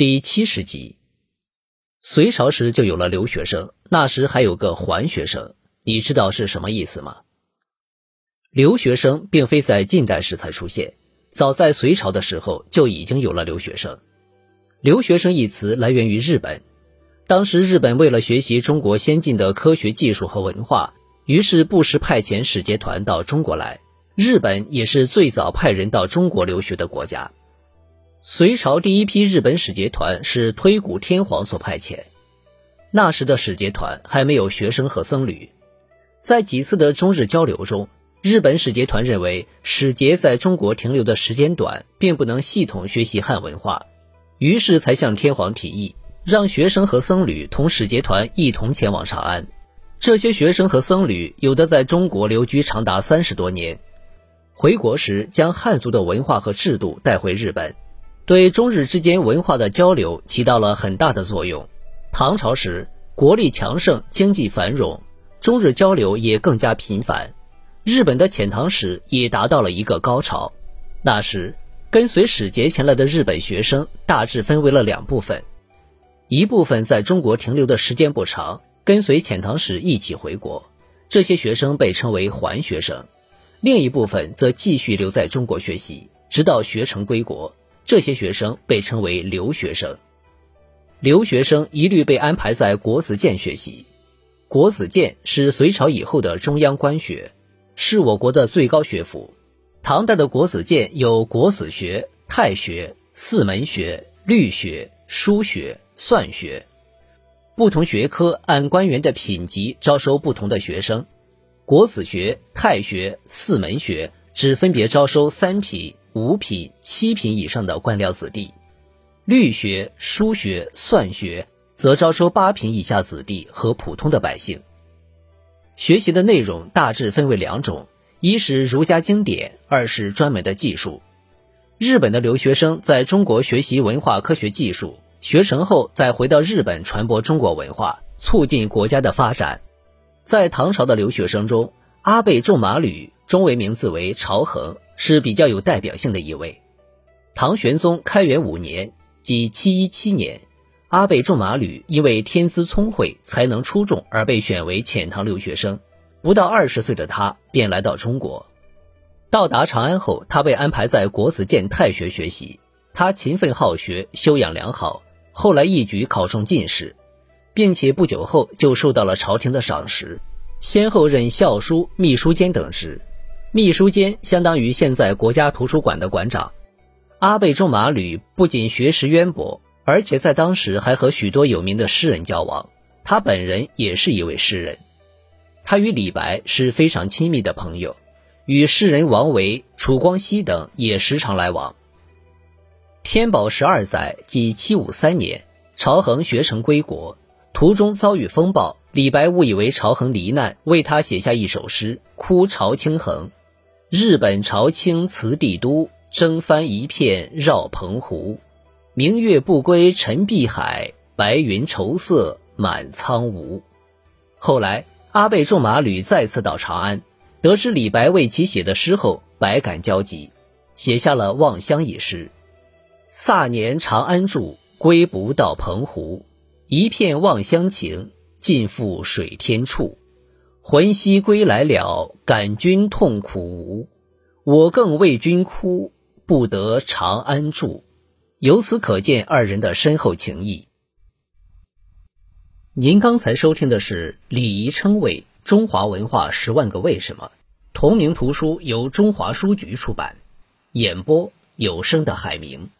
第七十集，隋朝时就有了留学生，那时还有个还学生，你知道是什么意思吗？留学生并非在近代时才出现，早在隋朝的时候就已经有了留学生。留学生一词来源于日本，当时日本为了学习中国先进的科学技术和文化，于是不时派遣使节团到中国来。日本也是最早派人到中国留学的国家。隋朝第一批日本使节团是推古天皇所派遣，那时的使节团还没有学生和僧侣。在几次的中日交流中，日本使节团认为使节在中国停留的时间短，并不能系统学习汉文化，于是才向天皇提议，让学生和僧侣同使节团一同前往长安。这些学生和僧侣有的在中国留居长达三十多年，回国时将汉族的文化和制度带回日本。对中日之间文化的交流起到了很大的作用。唐朝时，国力强盛，经济繁荣，中日交流也更加频繁。日本的遣唐使也达到了一个高潮。那时，跟随使节前来的日本学生大致分为了两部分：一部分在中国停留的时间不长，跟随遣唐使一起回国，这些学生被称为还学生；另一部分则继续留在中国学习，直到学成归国。这些学生被称为留学生，留学生一律被安排在国子监学习。国子监是隋朝以后的中央官学，是我国的最高学府。唐代的国子监有国子学、太学、四门学、律学、书学、算学，不同学科按官员的品级招收不同的学生。国子学、太学、四门学只分别招收三品。五品、七品以上的官僚子弟，律学、书学、算学则招收八品以下子弟和普通的百姓。学习的内容大致分为两种：一是儒家经典，二是专门的技术。日本的留学生在中国学习文化科学技术，学成后再回到日本传播中国文化，促进国家的发展。在唐朝的留学生中，阿倍仲麻吕中文名字为朝衡。是比较有代表性的一位。唐玄宗开元五年，即七一七年，阿倍仲麻吕因为天资聪慧、才能出众而被选为遣唐留学生。不到二十岁的他便来到中国。到达长安后，他被安排在国子监太学学习。他勤奋好学，修养良好，后来一举考中进士，并且不久后就受到了朝廷的赏识，先后任校书、秘书监等职。秘书监相当于现在国家图书馆的馆长。阿倍仲麻吕不仅学识渊博，而且在当时还和许多有名的诗人交往。他本人也是一位诗人，他与李白是非常亲密的朋友，与诗人王维、楚光熙等也时常来往。天宝十二载，即七五三年，朝衡学成归国，途中遭遇风暴，李白误以为朝衡罹难，为他写下一首诗《哭朝清衡》。日本朝清辞帝都，征帆一片绕澎湖。明月不归沉碧海，白云愁色满苍梧。后来，阿倍仲麻吕再次到长安，得知李白为其写的诗后，百感交集，写下了《望乡》一诗：“卅年长安住，归不到澎湖。一片望乡情，尽付水天处。”魂兮归来了，感君痛苦无。我更为君哭，不得长安住。由此可见二人的深厚情谊。您刚才收听的是《礼仪称谓：中华文化十万个为什么》，同名图书由中华书局出版，演播有声的海明。